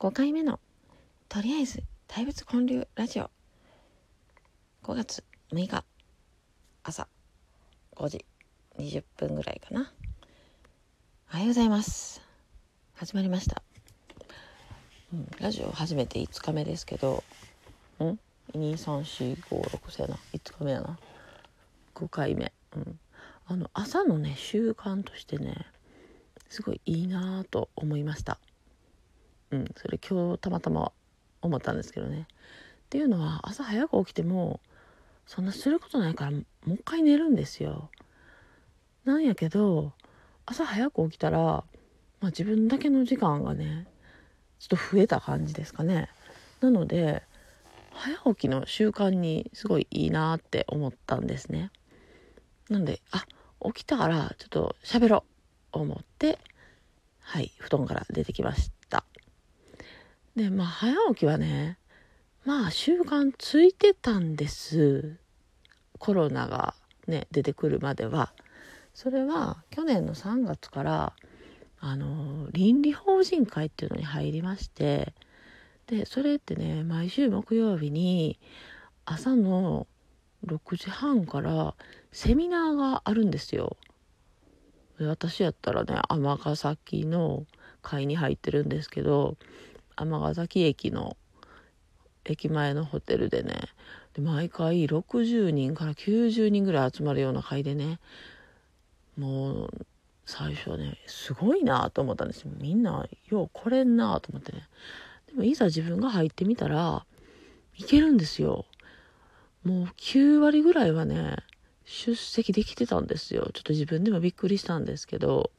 5回目のとりあえず大仏建立ラジオ。5月6日朝5時20分ぐらいかな。おはようございます。始まりました、うん、ラジオ初めて5日目ですけど。ん？23456せやな5日目やな。5回目。うん。あの朝のね習慣としてねすごいいいなと思いました。うんそれ今日たまたま思ったんですけどね。っていうのは朝早く起きてもそんなすることないからもう一回寝るんですよ。なんやけど朝早く起きたら、まあ、自分だけの時間がねちょっと増えた感じですかね。なので早起きの習慣にすごいいいなって思ったんですね。なんであ起きたからちょっと喋ろう思ってはい布団から出てきました。でまあ早起きはねまあ習慣ついてたんですコロナがね出てくるまではそれは去年の3月からあの倫理法人会っていうのに入りましてでそれってね毎週木曜日に朝の6時半からセミナーがあるんですよ。で私やったらね尼崎の会に入ってるんですけど尼崎駅の駅前のホテルでねで毎回60人から90人ぐらい集まるような会でねもう最初はねすごいなと思ったんです。よみんなよう来れんなと思ってね。でもいざ自分が入ってみたらいけるんですよ。もう9割ぐらいはね出席できてたんですよ。ちょっと自分でもびっくりしたんですけど。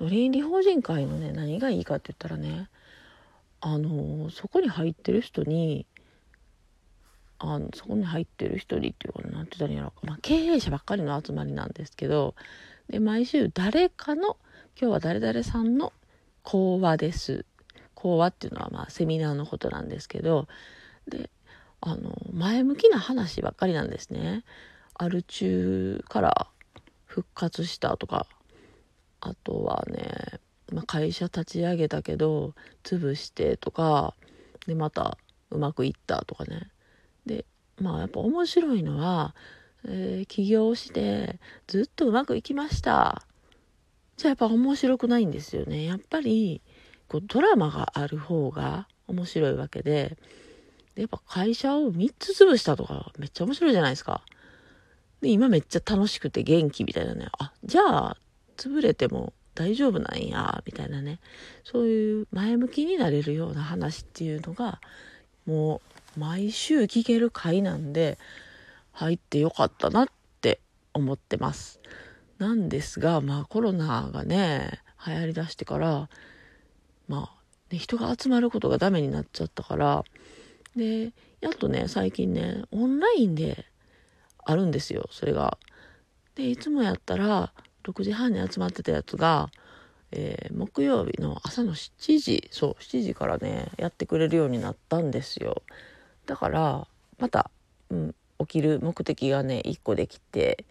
そう倫理法人会のね何がいいかって言ったらねあのそこに入ってる人にあのそこに入ってる人にっていうか何て言ったらいいんやろ、まあ、経営者ばっかりの集まりなんですけどで毎週誰かの今日は誰々さんの講話です講話っていうのはまあセミナーのことなんですけどであの前向きな話ばっかりなんですね。アル中から復活したとかあとはね、まあ、会社立ち上げたけど潰してとかでまたうまくいったとかね。でまあやっぱ面白いのは、えー、起業してずっとうまくいきました。じゃあやっぱ面白くないんですよね。やっぱりこうドラマがある方が面白いわけででやっぱ会社を3つ潰したとかめっちゃ面白いじゃないですか。で今めっちゃ楽しくて元気みたいなね。あじゃあ潰れても大丈夫なんやみたいなねそういう前向きになれるような話っていうのがもう毎週聞ける回なんで入ってよかったなって思ってますなんですがまあコロナがね流行りだしてからまあ、ね、人が集まることがダメになっちゃったからでやっとね最近ねオンラインであるんですよそれが。でいつもやったら6時半に集まってたやつが、えー、木曜日の朝の7時そう7時からねやってくれるようになったんですよだからまた、うん、起きる目的がね1個できて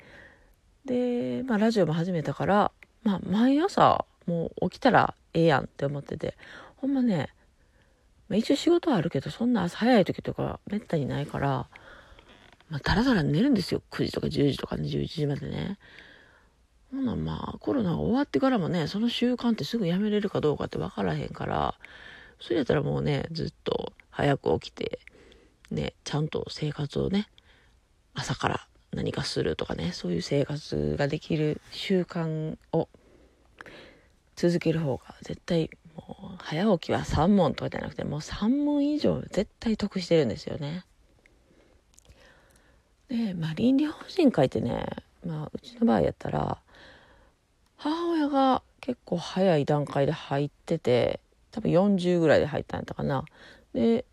で、まあ、ラジオも始めたから、まあ、毎朝もう起きたらええやんって思っててほんまね、まあ、一応仕事はあるけどそんな朝早い時とかめったにないからまあ、だらだら寝るんですよ。9時とか10時とかね、11時までね。ほな、まあ、コロナが終わってからもね、その習慣ってすぐやめれるかどうかって分からへんから、それやったらもうね、ずっと早く起きて、ね、ちゃんと生活をね、朝から何かするとかね、そういう生活ができる習慣を続ける方が絶対もう早起きは3問とかじゃなくてもう3問以上絶対得してるんですよね。で、まあ、倫理法人会ってね、まあ、うちの場合やったら母親が結構早い段階で入ってて多分40ぐらいで入ったんやったかな。で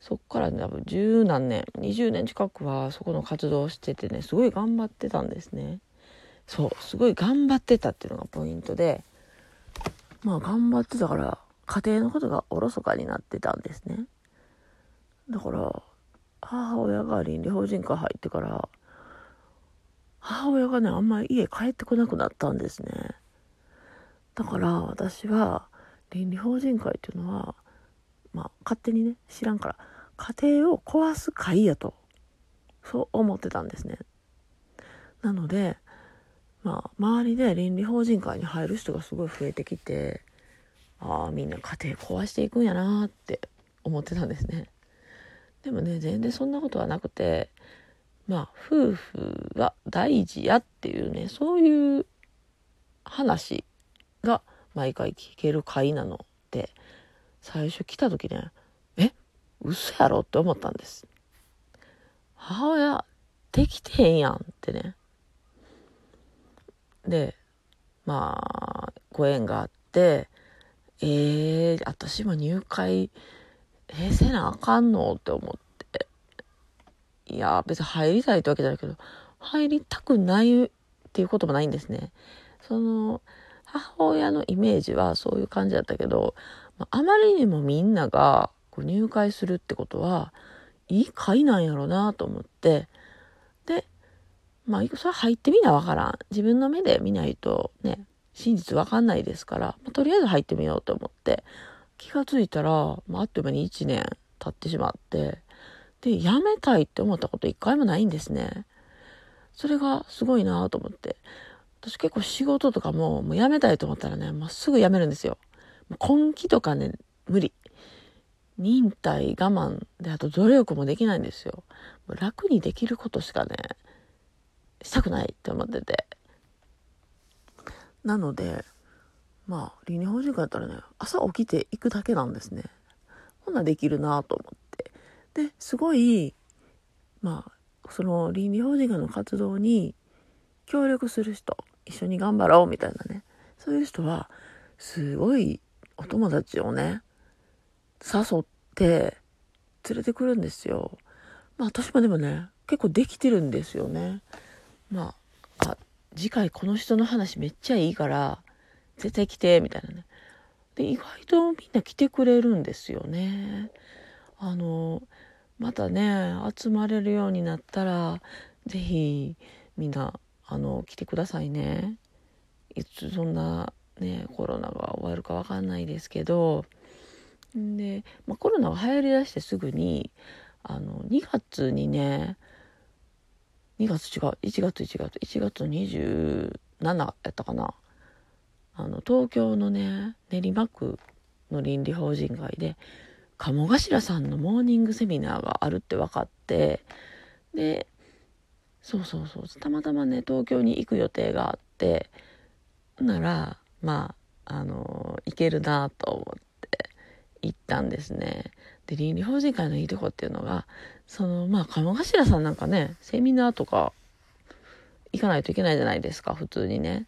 そっからね多分十何年20年近くはそこの活動をしててねすごい頑張ってたんですね。そうすごい頑張ってたっていうのがポイントでまあ頑張ってたから家庭のことがおろそかになってたんですね。だから母親が倫理法人会入ってから母親がねあんまり家帰ってこなくなったんですね。だから私は倫理法人会っていうのはまあ勝手にね知らんから家庭を壊す会やとそう思ってたんですね。なのでまあ周りで倫理法人会に入る人がすごい増えてきてああみんな家庭壊していくんやなって思ってたんですね。でもね全然そんなことはなくてまあ夫婦は大事やっていうねそういう話が毎回聞ける回なので最初来た時ねえ嘘やろって思ったんです。母親できてへんやんってね。でまあご縁があってえー、私も入会えせなあかんのって思って。いや別に入りたいってわけじゃないけど入りたくないっていうこともないんですね。その母親のイメージはそういう感じだったけどあまりにもみんながこう入会するってことはいい会なんやろうなと思ってでまあそれ入ってみなわからん。自分の目で見ないとね真実わかんないですから、まあ、とりあえず入ってみようと思って気がついたら、まあ、あっという間に1年経ってしまってで辞めたいって思ったこと一回もないんですね。それがすごいなと思って。私結構仕事とかももう辞めたいと思ったらね、まっすぐ辞めるんですよ。根気とかね無理。忍耐我慢であと努力もできないんですよ。楽にできることしかねしたくないって思ってて。なのでまあ倫理法人会やったらね朝起きていくだけなんですね。ほんなできるなと思って。ですごいまあその倫理法人会の活動に協力する人一緒に頑張ろうみたいなね。そういう人はすごいお友達をね誘って連れてくるんですよ。まあ私もでもね結構できてるんですよね。まああ次回この人の話めっちゃいいから絶対来てみたいなね。で意外とみんな来てくれるんですよね。あのまたね集まれるようになったら是非みんなあの来てくださいね。いつそんなねコロナが終わるか分かんないですけど。で、まあ、コロナが流行りだしてすぐにあの2月にね2月違う1月1月1月27やったかな。あの東京のね練馬区の倫理法人会で鴨頭さんのモーニングセミナーがあるって分かってでそうそうそうたまたまね東京に行く予定があってならまああの行けるなと思って行ったんですね。で倫理法人会のいいとこっていうのがそのまあ鴨頭さんなんかねセミナーとか行かないといけないじゃないですか普通にね。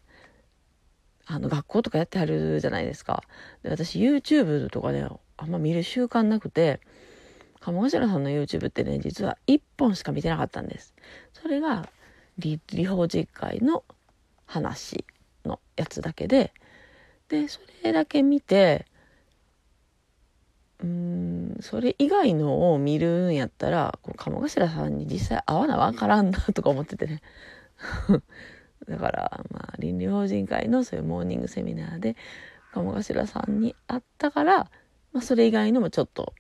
あの学校とかやってはるじゃないですか。で私 YouTube とかねあんま見る習慣なくて鴨頭さんの YouTube ってね実は1本しか見てなかったんです。それが理法実会の話のやつだけででそれだけ見てうんそれ以外のを見るんやったらこう鴨頭さんに実際会わなわからんなとか思っててね。だからまあ倫理法人会のそういうモーニングセミナーで鴨頭さんに会ったから、まあ、それ以外のもちょっと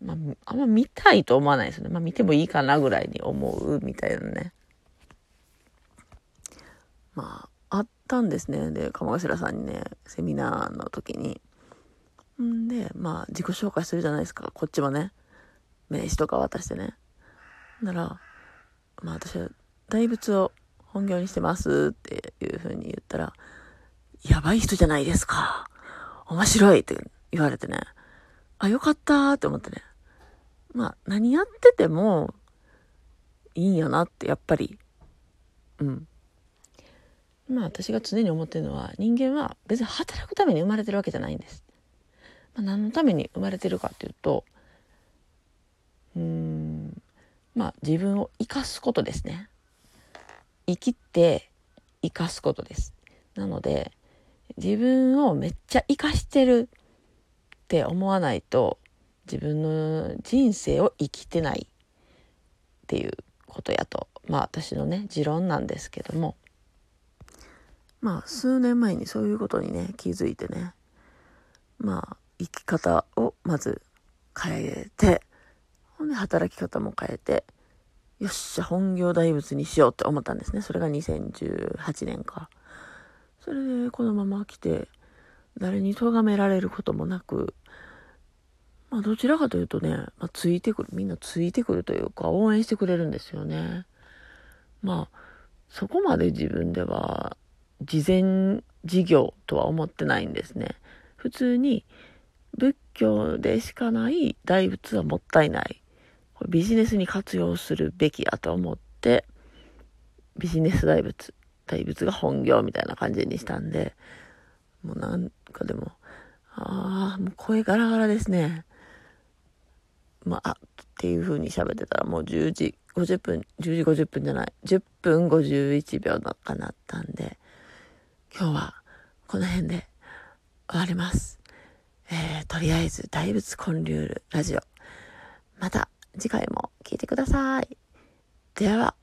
まあ、あんま見たいと思わないですよね。まあ見てもいいかなぐらいに思うみたいなね。まあ、あったんですね。で、鴨頭さんにね、セミナーの時に。んで、まあ、自己紹介するじゃないですか。こっちもね。名刺とか渡してね。なら、まあ私は大仏を本業にしてますっていう風に言ったら、やばい人じゃないですか。面白いって言われてね。あ、よかったって思ってね。まあ、何やっててもいいんやなって、やっぱり。うん。まあ、私が常に思ってるのは、人間は別に働くために生まれてるわけじゃないんです。まあ、何のために生まれてるかっていうと、うん、まあ、自分を生かすことですね。生きて生かすことです。なので、自分をめっちゃ生かしてるって思わないと自分の人生を生きてないっていうことやとまあ私のね持論なんですけどもまあ数年前にそういうことにね気づいてねまあ、生き方をまず変えて、ほんで働き方も変えて、よっしゃ、本業大仏にしようって思ったんですね。それが2018年か。それでこのまま来て、誰に咎められることもなく、まあどちらかというとね、まあ、ついてくる、みんなついてくるというか応援してくれるんですよね。まあ、そこまで自分では事前事業とは思ってないんですね。普通に仏教でしかない大仏はもったいない。ビジネスに活用するべきやと思って、ビジネス大仏、大仏が本業みたいな感じにしたんで、もうなんかでも、ああ、もう声ガラガラですね。まあ、っていう風に喋ってたらもう10時50分、10時50分じゃない、10分51秒のかなったんで、今日はこの辺で終わります。えー、とりあえず大仏コンリュールラジオ。また次回も聞いてください。では。